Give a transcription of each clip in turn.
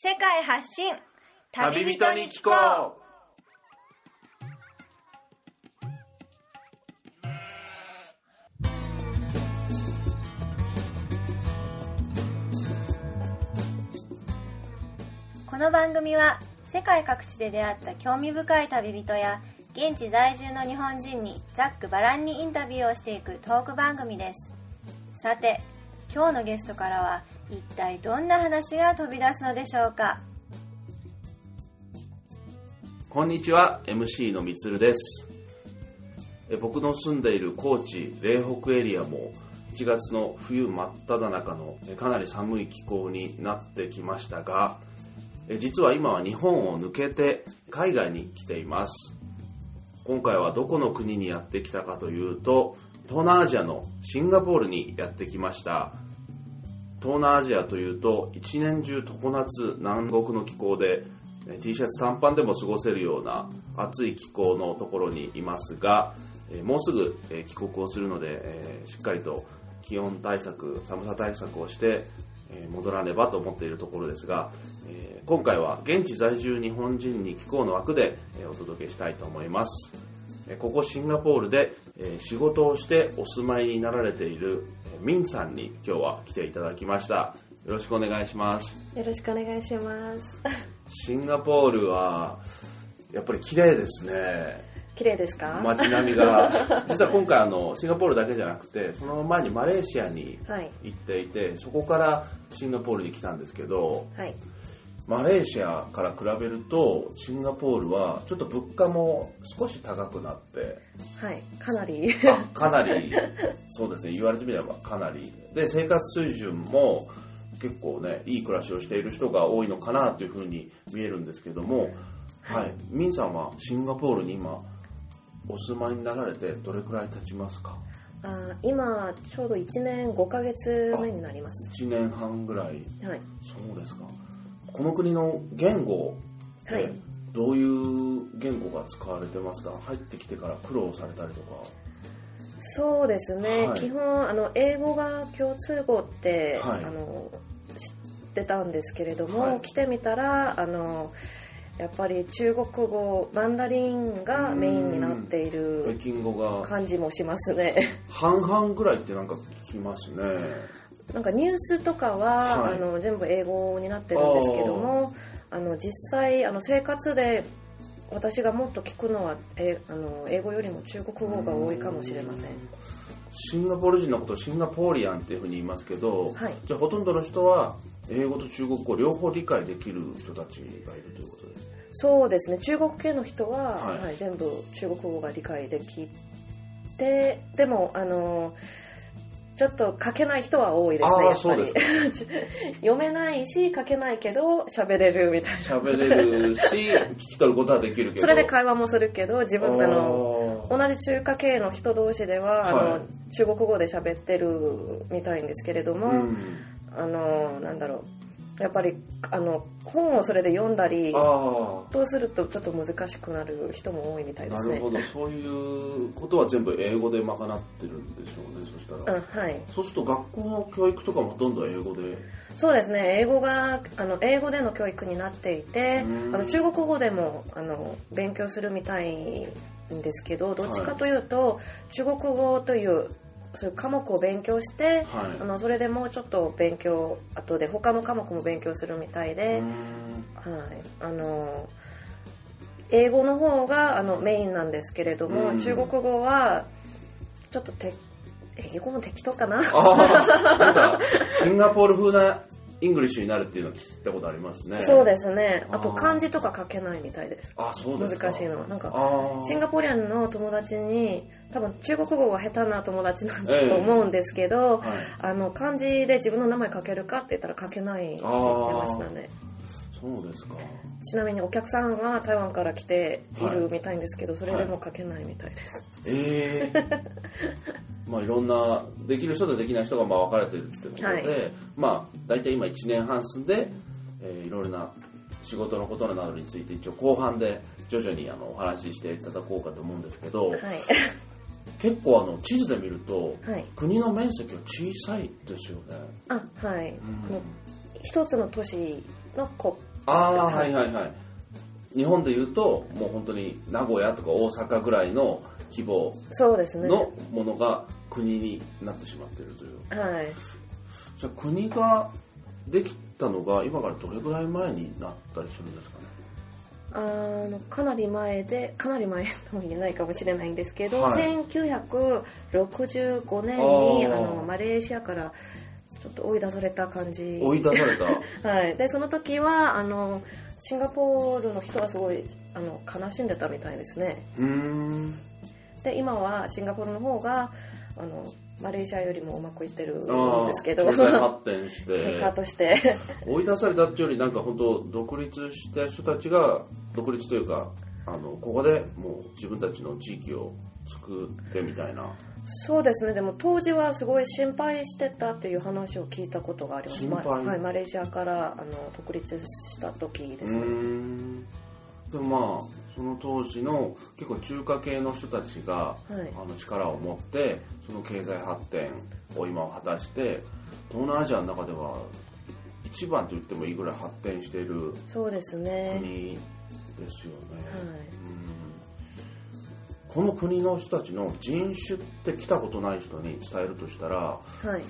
世界発信。旅人に聞こう。この番組は世界各地で出会った興味深い旅人や現地在住の日本人にざっくばらんにインタビューをしていくトーク番組です。さて今日のゲストからは一体どんな話が飛び出すのでしょうか？こんにちは MC のみつるです。え僕の住んでいる高知嶺北エリアも1月の冬真っ只中のかなり寒い気候になってきましたがえ実は今は日本を抜けて海外に来ています。今回はどこの国にやってきたかというと東南アジアのシンガポールにやってきました。東南アジアというと一年中常夏南国の気候で T シャツ短パンでも過ごせるような暑い気候のところにいますがもうすぐ帰国をするのでしっかりと気温対策寒さ対策をして戻らねばと思っているところですが今回は現地在住日本人に気候の枠でお届けしたいと思います。ここシンガポールで仕事をしてお住まいになられているミンさんに今日は来ていただきましたよろしくお願いしますよろしくお願いします。シンガポールはやっぱり綺麗ですね綺麗ですか？街並みが 実は今回あのシンガポールだけじゃなくてその前にマレーシアにはい行っていてそこからシンガポールに来たんですけどはい。マレーシアから比べるとシンガポールはちょっと物価も少し高くなってはい。かなり。あかなりそうですね言われてみればかなりで生活水準も結構ねいい暮らしをしている人が多いのかなというふうに見えるんですけども、はい、ミンさんはシンガポールに今お住まいになられてどれくらい経ちますか？あ今ちょうど1年5ヶ月目になります。1年半ぐらいはい。そうですかこの国の言語はい。どういう言語が使われてますか？入ってきてから苦労されたりとか。そうですね。はい。基本あの英語が共通語って、はい。あの知ってたんですけれども、はい。来てみたらあのやっぱり中国語マンダリンがメインになってい北る京語が。感じもしますね。半々ぐらいってなんか聞きますねなんかニュースとかは、はい。あの全部英語になってるんですけどもあの実際あの生活で私がもっと聞くのはえあの英語よりも中国語が多いかもしれません。シンガポール人のことをシンガポーリアンっていうふうに言いますけど、はい。じゃあほとんどの人は英語と中国語両方理解できる人たちがいるということですそうですね。中国系の人は、はい。はい全部中国語が理解できてでもあのちょっと書けない人は多いですねやっぱり。読めないし書けないけど喋れるみたいな。喋れるし聞き取ることはできるけど。それで会話もするけど自分あの同じ中華系の人同士では、あはい。の中国語で喋ってるみたいんですけれども、うん。あのなんだろうやっぱりあの本をそれで読んだりあそうするとちょっと難しくなる人も多いみたいですね。あなるほど。そういうことは全部英語で賄ってるんでしょうねそしたら、うんはい、そうすると学校の教育とかもほとんど英語で。そうですね。英語があの英語での教育になっていてうん。あの中国語でもあの勉強するみたいんですけどどっちかというと、中国語というそういう科目を勉強して、はい。あのそれでもうちょっと勉強後で他の科目も勉強するみたいで、うん。はい、あの英語の方があのメインなんですけれども、うん。中国語はちょっとて英語も適当かな。なんかシンガポール風な English になるっていうのを聞いたことありますね。そうですね。あと漢字とか書けないみたいです。あそうですか。難しいのは。なんかシンガポリアンの友達に多分中国語が下手な友達なんだええと思うんですけど、はい。あの漢字で自分の名前書けるかって言ったら書けないって言ってましたね。そうですか。ちなみにお客さんは台湾から来ているみたいんですけど、それでも書けないみたいです、ええまあいろんなできる人とできない人がまあ分かれてるってことで、はい。まあ大体今1年半住んで、えーいろいろな仕事のことなどについて一応後半で徐々にあのお話ししていただこうかと思うんですけど、はい。結構あの地図で見ると、はい。国の面積は小さいですよね。あはい、もう一つの都市の子ああはいはいはい。日本でいうともう本当に名古屋とか大阪ぐらいの規模そうですね。のものが国になってしまっているという。はい。じゃあ国ができたのが今からどれぐらい前になったりするんですかね？あのかなり前でかなり前とも言えないかもしれないんですけど、はい。1965年にあのマレーシアからちょっと追い出された感じ。追い出された。はい、でその時はあのシンガポールの人はすごいあの悲しんでたみたいですね。うーんで今はシンガポールの方があのマレーシアよりもうまくいってるんあですけど。経済発展し結て果として。追い出されたっていうよりなんか本当独立した人たちが独立というかあのここでもう自分たちの地域を作ってみたいな。そうですね。でも当時はすごい心配してたっていう話を聞いたことがあります。心配。まはい、マレーシアからあの独立した時ですね。ん。でもまあその当時の結構中華系の人たちが、はい。あの力を持ってその経済発展を今果たして東南アジアの中では一番と言ってもいいぐらい発展しているそうですね、国ですよね、はい。うん。この国の人たちの人種って来たことない人に伝えるとしたらはい。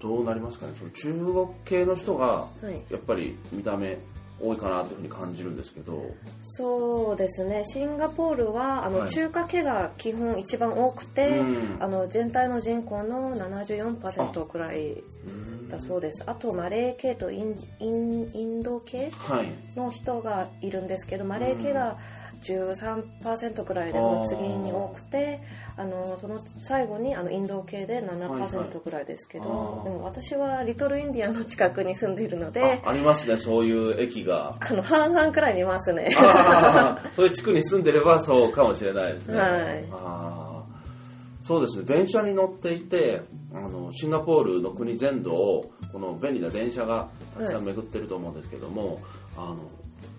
どうなりますかね？その中国系の人がはい。やっぱり見た目多いかなというふうに感じるんですけど。そうですね。シンガポールはあの、はい。中華系が基本一番多くて、うん。あの全体の人口の74%くらいうん。だそうです。あとマレー系とインインインド系はい。の人がいるんですけどマレー系が13%くらいでその次に多くてあのその最後にあのインド系ではいはい7%くらいですけど、あー。でも私はリトルインディアの近くに住んでいるのであありますねそういう駅が。あの半々くらい見ますね。そういう地区に住んでればそうかもしれないですね、はい。そうですね電車に乗っていてあのシンガポールの国全土をこの便利な電車がたくさん巡ってると思うんですけども、あの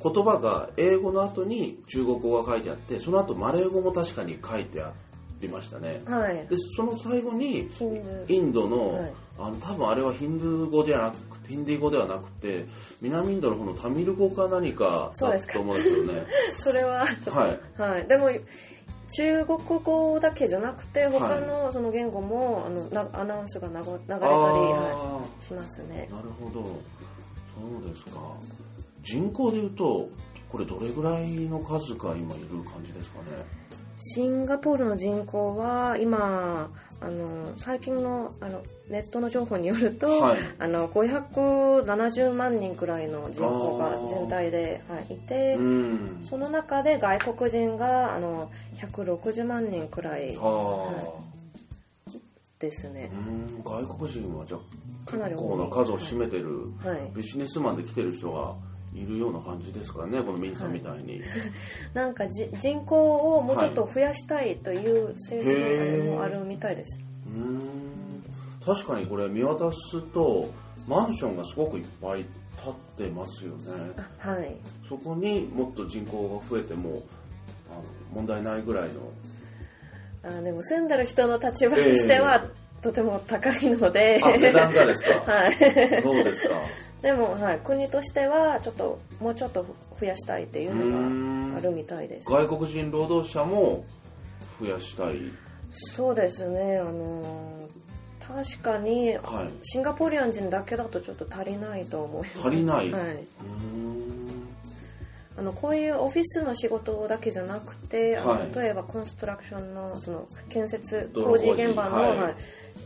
言葉が英語の後に中国語が書いてあってその後マレー語も確かに書いてありましたね。はい。でその最後にインドの,、はい。あの多分あれはヒンドゥー語ではなくてヒンディー語ではなくて南インドの方のタミル語か何かそうですかだと思うんですよね。そ れははい。はい、でも中国語だけじゃなくてい。他のその言語もあのなアナウンスが流流れたり、あはー。い、しますね。なるほど。そうですか人口でいうとこれどれぐらいの数が今いる感じですかね？シンガポールの人口は今あの最近のあのネットの情報によると、はい。あの570万人くらいの人口が全体で、はい、いて、うん。その中で外国人があの160万人くらいああ、ですね。う、ん外国人はじゃあかなり多い。結構な数を占めてる、はい。ビジネスマンで来てる人がいるような感じですかねこのミンさんみたいに、なんかじ人口をもうちょっと増やしたいという政府もあるみたいです、うーん。確かにこれ見渡すとマンションがすごくいっぱい建ってますよね。はい。そこにもっと人口が増えてもあの問題ないぐらいの。あでも住んでる人の立場としては、とても高いので。あ値段がですか？はい。そうですかでも、はい、国としてはちょっともうちょっと増やしたいっていうのがあるみたいです。外国人労働者も増やしたい。そうですねあの確かにはい。シンガポリアン人だけだとちょっと足りないと思います。足りない、はい。うーんあのこういうオフィスの仕事だけじゃなくて、はい。例えばコンストラクションのその建設工事現場の,、はい。はい。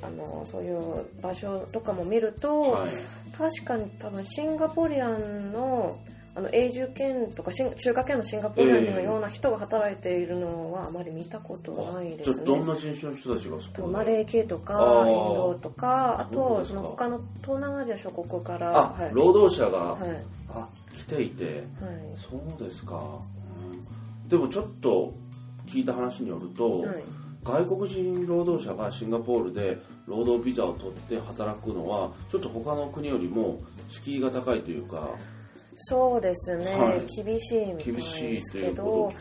あのそういう場所とかも見ると、はい。確かに多分シンガポリアンのあの永住権とか中華系のシンガポリアン人のような人が働いているのはあまり見たことないですね。どんな人種の人たちがそこにマレー系とかインドとかあとその他の東南アジア諸国からあ、はい。労働者が、はい。あ来ていてはい。そうですか、うん。でもちょっと聞いた話によると、はい。外国人労働者がシンガポールで労働ビザを取って働くのはちょっと他の国よりも敷居が高いというかそうですね、はい。厳しいみたい厳しいですけどね。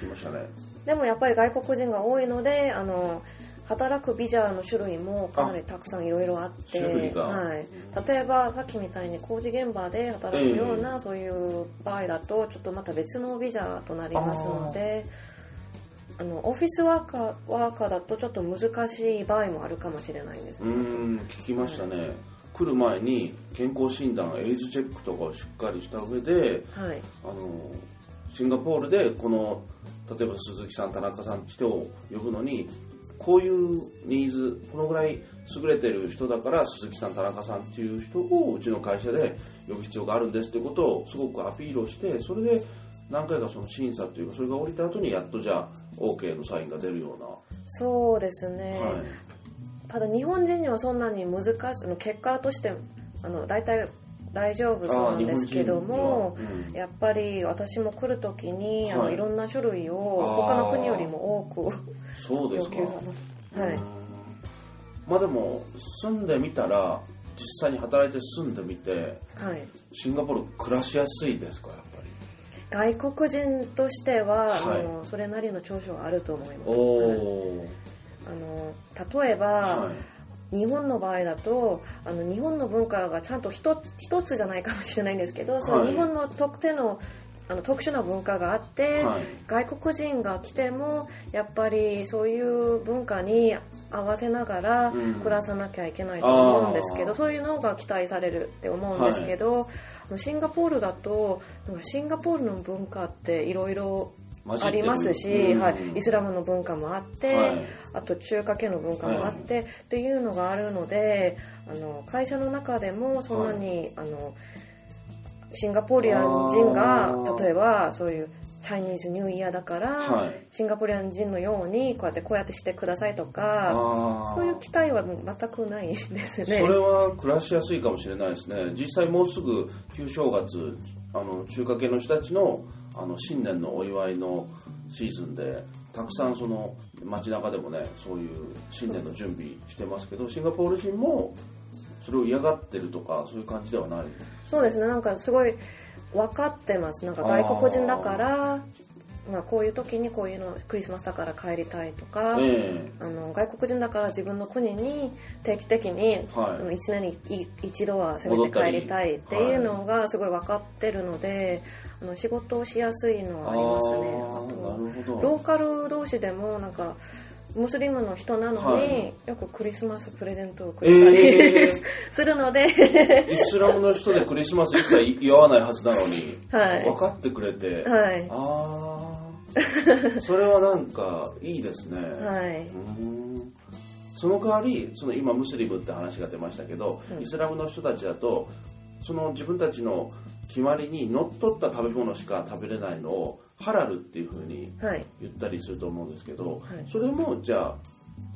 でもやっぱり外国人が多いのであの働くビザの種類もかなりたくさんいろいろあってはい、例えばさっきみたいに工事現場で働くような、そういう場合だとちょっとまた別のビザとなりますのであのオフィスワーカーワーカーだとちょっと難しい場合もあるかもしれないです。うね。ん聞きましたね、来る前に健康診断エイズチェックとかをしっかりした上ではい。あのシンガポールでこの例えば鈴木さん田中さん人を呼ぶのにこういうニーズこのぐらい優れてる人だから鈴木さん田中さんっていう人をうちの会社で呼ぶ必要があるんですってことをすごくアピールをしてそれで何回かその審査というかそれが降りた後にやっとじゃあ OK のサインが出るような、そうですね、はい。ただ日本人にはそんなに難しい結果としてあの大体大丈夫そうなんですけども、うん。やっぱり私も来る時に、あのはいいろんな種類を他の国よりも多くそうですか。要求されます。はい。うん。まあでも住んでみたら実際に働いて住んでみてはい、シンガポール暮らしやすいですかやっぱり？外国人としては、はい。あのそれなりの長所はあると思います。おはい。おあの例えば、はい日本の場合だとあの日本の文化がちゃんと一つ一つじゃないかもしれないんですけど、そのはい日本の特定のあの特殊な文化があって、はい。外国人が来てもやっぱりそういう文化に合わせながらうん。暮らさなきゃいけないと思うんですけど、あー。そういうのが期待されるって思うんですけど、あのシンガポールだとシンガポールの文化っていろいろありますし、うんはい、イスラムの文化もあって、はい。あと中華系の文化もあって、っていうのがあるのであの会社の中でもそんなに、あのシンガポリアン人が例えばそういうチャイニーズニューイヤーだから、はい。シンガポリアン人のようにこうやってこうやってしてくださいとかそういう期待は全くないですね。それは暮らしやすいかもしれないですね。実際もうすぐ旧正月あの中華系の人たちのあの新年のお祝いのシーズンでたくさんその街中でもねそういう新年の準備してますけどシンガポール人もそれを嫌がってるとかそういう感じではない？そうですねなんかすごい分かってます。なんか外国人だからまあ、こういう時にこういうのクリスマスだから帰りたいとか、えあの外国人だから自分の国に定期的に、はい。あの1年にい一度はせめて帰りたいっていうのがすごい分かってるので、あの仕事をしやすいのはありますね。あとローカル同士でもなんかムスリムの人なのに、はい。よくクリスマスプレゼントをくれたり、え するので。イスラムの人でクリスマス一切祝わないはずなのに、はい。分かってくれて、はい。ああそれはなんかいいですね、はい、うーん。その代わりその今ムスリムって話が出ましたけど、イスラムの人たちだとその自分たちの決まりにのっとった食べ物しか食べれないのをハラルっていうふうにはい。言ったりすると思うんですけど、はい。それもじゃあ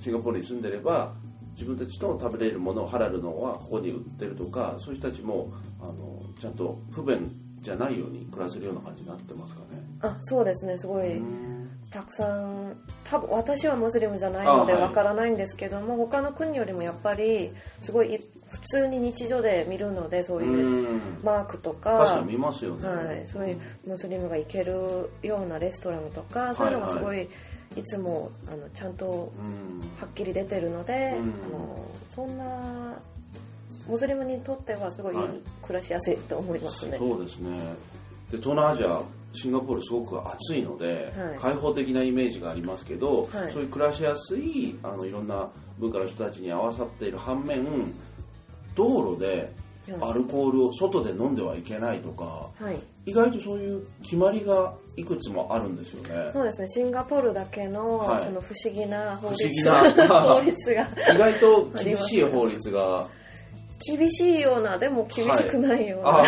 シンガポールに住んでれば自分たちの食べれるものをハラルのはここに売ってるとかそういう人たちもあのちゃんと不便じゃないように暮らせるような感じになってますかね。あそうですね。すごい、うんたくさん多分私はムスリムじゃないのでわからないんですけども、他の国よりもやっぱりすごい普通に日常で見るのでそういううん。マークとか確かに見ますよね。はい、そういうムスリムが行けるようなレストランとかそういうのがすごい、いつもあのちゃんとうん。はっきり出てるので、うん。あのそんなムスリムにとってはすごいいいはい。暮らしやすいと思いますね。そうですね。で東南アジアシンガポールすごく暑いので、はい。開放的なイメージがありますけど、はい。そういう暮らしやすいあのいろんな文化の人たちに合わさっている反面道路ではいアルコールを外で飲んではいけないとかはい。意外とそういう決まりがいくつもあるんですよね。そうですね。シンガポールだけの,、はい。その不思議な法律不思議な 法律が。意外と厳しい法律が。厳しいようなでも厳しくないような、ああ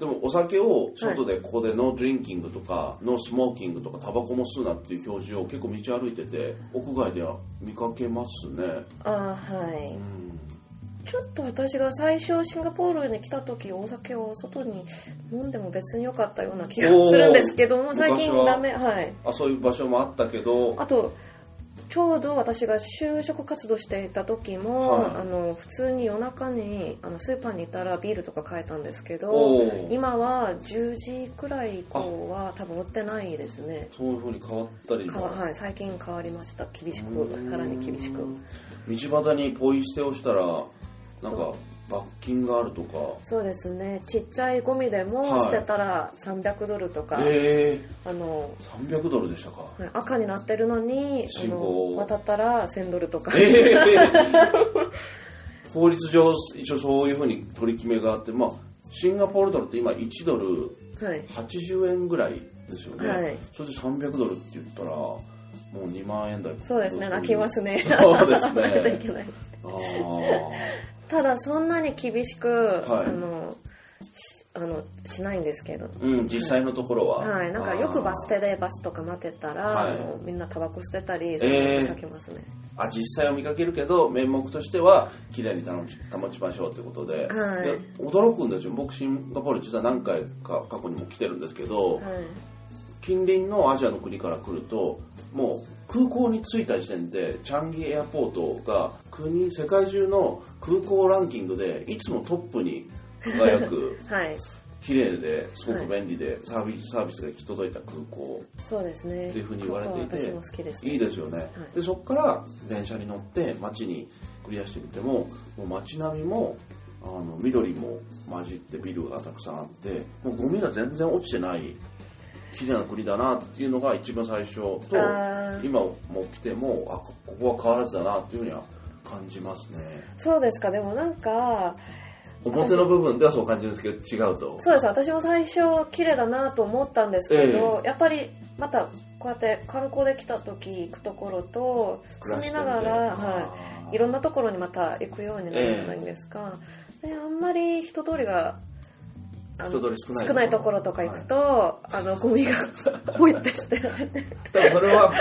でもお酒を外でここで no drinking とか、 no smoking とかタバコも吸うなっていう表示を結構道歩いてて屋外では見かけますね。あはい。うん。ちょっと私が最初シンガポールに来た時お酒を外に飲んでも別に良かったような気がするんですけども最近ダメはい。あそういう場所もあったけど。あとちょうど私が就職活動していた時も、はい。あの普通に夜中にあのスーパーにいたらビールとか買えたんですけど今は10時くらい以降は多分売ってないですね。そういうふうに変わったりはい、最近変わりました。厳しくうん。さらに厳しく。道端にポイ捨てをしたらなんか罰金があるとか。そうですね。ちっちゃいゴミでもはい。捨てたら300ドルとか、ええ。あの300ドルでしたか。はい赤になってるのにあの渡ったら1000ドルとか、ええ。法律上一応そういうふうに取り決めがあってまあシンガポールドルって今1ドルはい。80円ぐらいですよね、はい。それで300ドルって言ったらもう2万円台。そうですね。泣きますね。そうですね。ないといけない。あただそんなに厳しく、はい。あのしあのしないんですけど。ーうん実際のところは。はい、なんかよくバス停でバスとか待ってたら、みんなタバコ捨てたり、えー。そういうのかけますね。あ実際は見かけるけど名目としては綺麗に保ち保ちましょうということで,、はい。で驚くんですよ。僕シンガポール実は何回か過去にも来てるんですけど、はい、近隣のアジアの国から来るともう空港に着いた時点でチャンギエアポートが国世界中の空港ランキングでいつもトップに輝く はい、綺麗ですごく便利でサービスサービスが行き届いた空港。そうですね。っていうふうに言われていて私も好きです、ね。いいですよね、でそこから電車に乗って街に繰り出してみてももう街並みもあの緑も混じってビルがたくさんあってもうゴミが全然落ちてない綺麗な国だなっていうのが一番最初と今も来てもあここは変わらずだなっていうふうには感じますね。そうですか。でもなんか、表の部分ではそう感じるんですけど違うと。そうです。私も最初綺麗だなと思ったんですけど、やっぱりまたこうやって観光で来た時行くところと住みながら、はい、いろんなところにまた行くようになるじゃないですか。であんまり人通りが人通り少ない少ないところとか行くと、あのゴミがポイって捨て。られて多分それは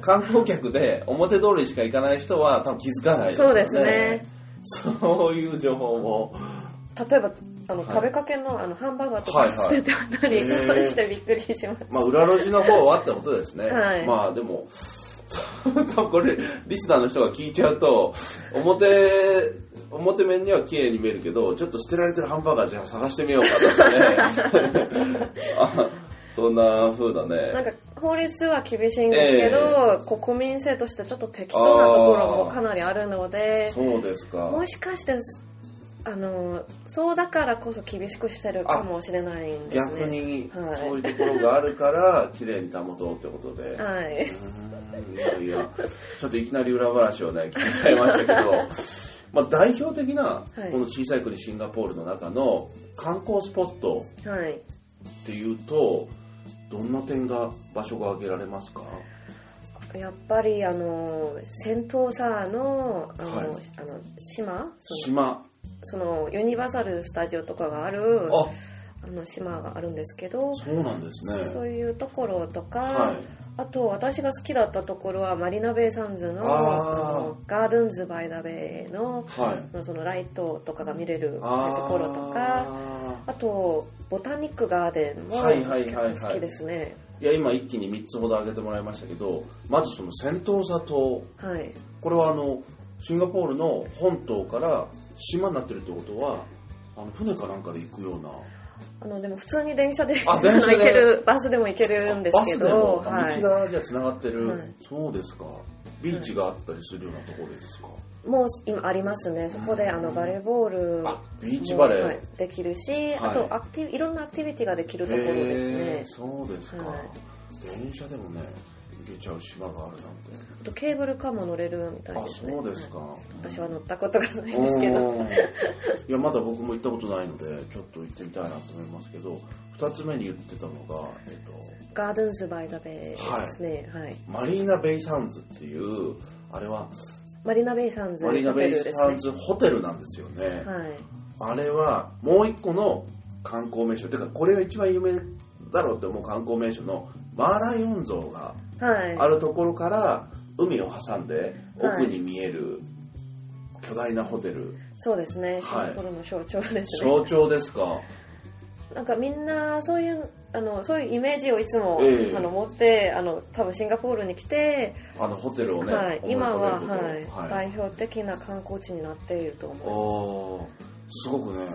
観光客で表通りしか行かない人は多分気づかないですよね。そうですね。そういう情報も例えばあの、はい。食べかけのあのハンバーガーとかはいはい。捨ててあったり、へー。してびっくりしましたまあ裏路地の方はってことですね、はい。まあでも多分これリスナーの人が聞いちゃうと表表面には綺麗に見えるけどちょっと捨てられてるハンバーガーじゃあ探してみようかとかね。あそんな風だね。なんか法律は厳しいんですけど、国民性としてちょっと適当なところもかなりあるのでそうですか。もしかしてあのそうだからこそ厳しくしてるかもしれないんですね。逆にはい。そういうところがあるから綺麗に保とうってことで、はい、うんいやいやちょっといきなり裏話をね聞いちゃいましたけど。まあ代表的なはい。この小さい国シンガポールの中の観光スポットはい、っていうとどんな点が場所が挙げられますか？やっぱりあのセントーサーのあの、はい。あの島？島そのユニバーサル・スタジオとかがあるあ。あの島があるんですけどそうなんですね。そういうところとか、はい。あと私が好きだったところはマリナベイサンズののガーデンズ・バイ・ダ・ベイの,、はい。そのライトとかが見れるところとかあとボタニックガーデンもはいはいはいはい。結構好きですね。いや今一気に3つほど挙げてもらいましたけどまずそのセントーサ島はい。これはあのシンガポールの本島から島になってるってことはあの船かなんかで行くような。あのでも普通に電車で行けるバスでも行けるんですけど、道がじゃあつながってる、はい。そうですか。ビーチがあったりするようなところですか、もう今ありますね。そこであのバレーボールビーチバレー。はいできるし、あはい。とアクティブいろんなアクティビティができるところですね。そうですか、はい。電車でもね行けちゃう島があるなんて。あとケーブルカーも乗れるみたいあですね。そうですか、はい私は乗ったことがないんですけど。いやまだ僕も行ったことないのでちょっと行ってみたいなと思いますけど2つ目に言ってたのが、えっと、ガーデンズ・バイ・ダ・ベイですね、はい。マリーナ・ベイ・サンズっていうあれはマリナ・ベイ・サンズマリーナ・ベイ・サンズホテルなんですよね、はい。あれはもう一個の観光名所。てかこれが一番有名だろうって思う観光名所のマーライオン像がはいあるところから海を挟んではい。奥に見える巨大なホテル、そうですね。シンはいガポールの象徴ですね、象徴ですか？なんかみんなそういうあのそういうイメージをいつも、ええ。あの持ってあの多分シンガポールに来て、あのホテルをね、はい、今は、はい。代表的な観光地になっていると思います。すごくね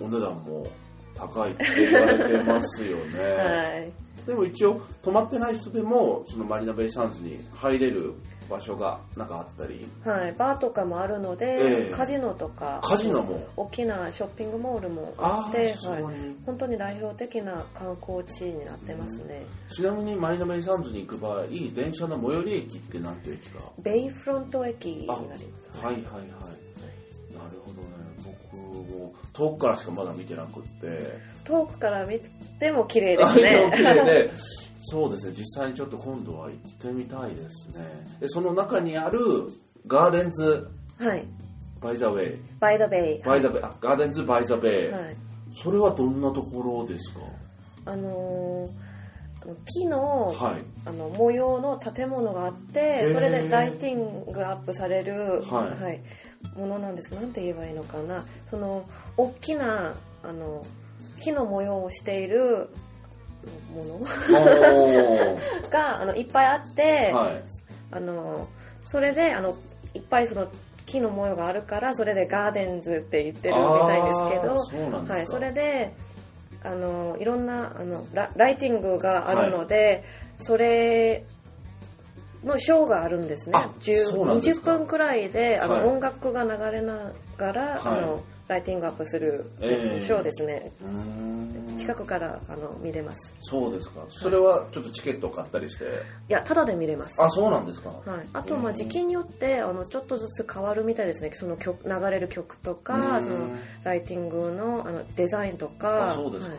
お値段も高いって言われてますよね、はいでも一応泊まってない人でもそのマリナベイサンズに入れる場所がなんかあったり？はい、バーとかもあるので、ええ。カジノとかカジノも？大きなショッピングモールもああってはい、本当に代表的な観光地になってますね、ちなみにマリナベイサンズに行く場合電車の最寄り駅って何ていう駅か？ベイフロント駅になあります。はいはいはい。なるほどね。僕も遠くからしかまだ見てなくって遠くから見ても綺麗であすでも綺ね麗で。そうですね実際にちょっと今度は行ってみたいですね。でその中にあるガーデンズはい。バイザウェイバイドベイバイザベイあガーデンズバイザベイ、はい。それはどんなところですか？あのー木の,、はい。あの模様の建物があってー。それでライティングアップされる、はい。ものなんです。けどなんて言えばいいのかな。その大きなあの木の模様をしているもの。があのいっぱいあって、はい。あのそれであのいっぱいその木の模様があるからそれでガーデンズって言ってるみたいですけどはい、それであのいろんなあのラライティングがあるので、それのショーがあるんですね。あそうなんです20か分くらいであの、はい。音楽が流れながら、はい。あのライティングアップするええショーですね、うー。ん近くからあの見れます。そうですか。それはちょっとチケットを買ったりして？いやただで見れます。あそうなんですか。はい、あとまあ時期によってあのちょっとずつ変わるみたいですね。その曲流れる曲とうん。かそのライティングのあのデザインとか。あそうですか、はい。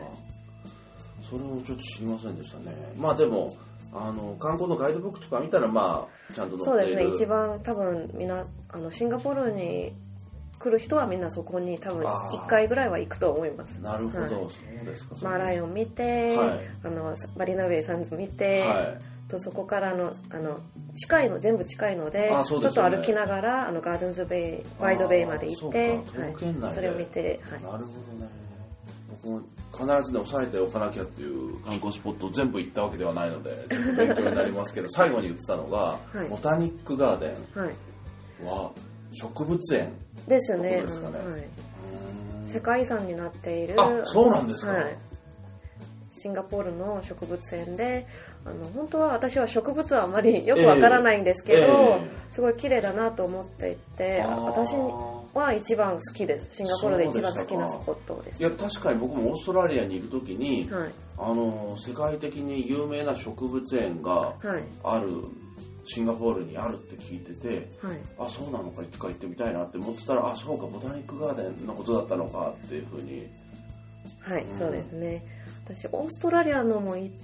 それをちょっと知りませんでしたね。まあでもあの観光のガイドブックとか見たらまあちゃんとそう載っている。ですね。一番多分みんなあのシンガポールに来る人はみんなそこに多分あー。1回ぐらいは行くと思います。なるほど、はい。そうですか。マーライオン見て、はい。あのマリナベイサンズ見て、はい。とそこからのあの近いの全部近いのであそうちょっと歩きながらあのガーデンズベイワイドベイまで行ってはい。それを見て、はい、なるほどね。僕も必ずね押さえておかなきゃっていう観光スポットを全部行ったわけではないのでちょっと勉強になりますけど 最後に言ってたのが、はい。ボタニックガーデはい。ンは植物園ですね。ですかね。はい、世界遺産になっているあそうなんですか。はい、シンガポールの植物園であの本当は私は植物はあまりよくわからないんですけど、ええすごい綺麗だなと思っていて私は一番好きです。シンガポールで一番好きなスポットです。いや確かに僕もオーストラリアにいる時に、はい。あの世界的に有名な植物園がはい。あるシンガポールにあるって聞いててはい。あそうなのかいつか行ってみたいなって思ってたらあそうかボタニックガーデンのことだったのかっていうふうに。はい、そうですね。私オーストラリアのも行っ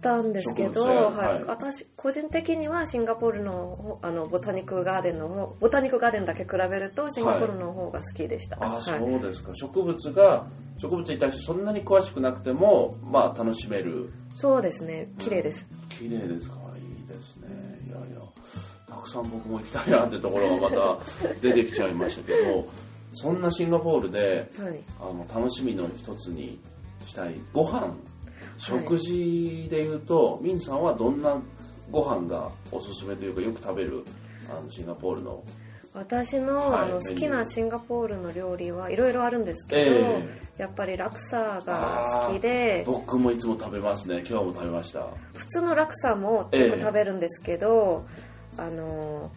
たんですけど、はい。はい。私個人的にはシンガポールのあのボタニックガーデンの方ボタニックガーデンだけ比べるとシンガポールの方が好きでした、あはい。そうですか、植物が植物に対してそんなに詳しくなくてもまあ楽しめる。そうですね。綺麗です、綺麗ですか。いいですねくさん僕も行きたいなってところがまた 出てきちゃいましたけどそんなシンガポールではい。あの楽しみの一つにしたいご飯。食事でいうと、ミンさんはどんなご飯がおすすめというかよく食べるあのシンガポールの。私の,、はいあの好きなシンガポールの料理はいろいろあるんですけど、えやっぱりラクサが好きで僕もいつも食べますね。今日も食べました。普通のラクサも食べるんですけど、あの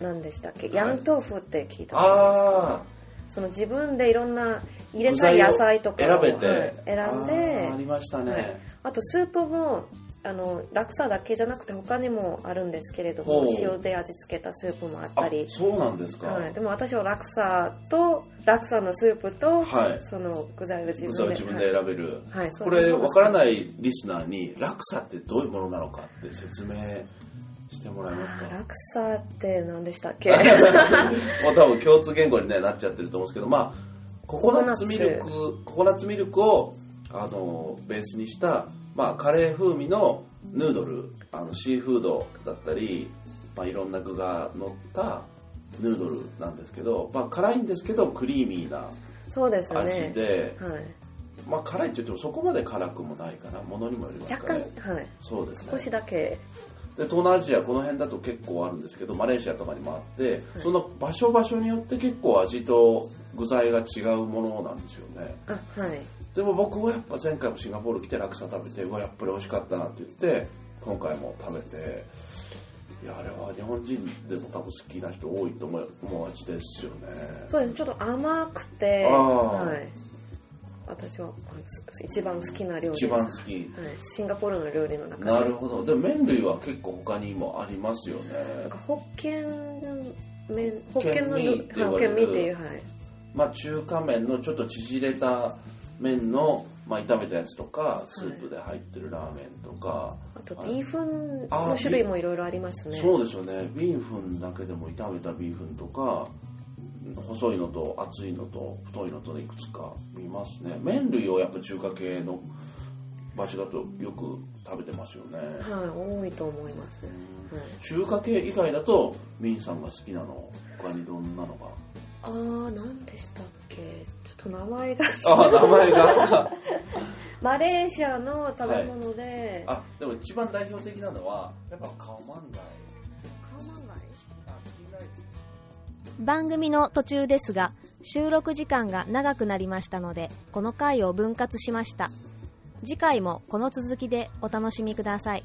何でしたっけ、ヤン豆腐って聞いたことありますああその自分でいろんな入れたい野菜とかを選べて、はい選んで。ありましたね、はい。あとスープもあのラクサだけじゃなくて他にもあるんですけれども塩で味付けたスープもあっあたり。そうなんですか、はい、でも私はラクサとラクサのスープと、はい。その具材を自分で。自分で選べる、はい。そうこれ分からないリスナーにラクサってどういうものなのかって説明してもらえますか。あーラクサって何でしたっけ？もう多分共通言語に、ね、なっちゃってると思うんですけどまあココナッツミルコク。ココナッツミルクをあのベースにした、まあ、カレー風味のヌードルあのシーフードだったり、まあ、いろんな具が乗ったヌードルなんですけど、まあ、辛いんですけどクリーミーなそうですね。味で、はい。まあ辛いって言ってもそこまで辛くもないかな。ものにもよります若かね。干はい。そうですね。少しだけで東南アジアこの辺だと結構あるんですけどマレーシアとかにもあって、その場所場所によって結構味と具材が違うものなんですよね。あはい。でも僕はやっぱ前回もシンガポール来てラクサ食べてうわやっぱり美味しかったなって言って今回も食べていやあれは日本人でも多分好きな人多いと思う味ですよね。そうです。ちょっと甘くてはい私は一番好きな料理一番好き。はい、シンガポールの料理の中で。なるほど。でも麺類は結構他にもありますよね。なんかホッケン麺ホッケンのホッケンミーっていうはい。まあ中華麺のちょっと縮れた麺の、まあ、炒めたやつとかスープで入ってるラーメンとか、あとビーフンの種類もいろいろありますね。そうですよね。ビーフンだけでも炒めたビーフンとか細いのと厚いのと太いのとでいくつか見ますね。麺類をやっぱ中華系の場所だとよく食べてますよね、はい多いと思います。ね、はい、中華系以外だとミンさんが好きなの他にどんなのが？あー何でしたっけ？ちょっと名前が。あ名前が。マレーシアの食べ物で、あでも一番代表的なのはやっぱカオマンガイ番組の途中ですが収録時間が長くなりましたのでこの回を分割しました。次回もこの続きでお楽しみください。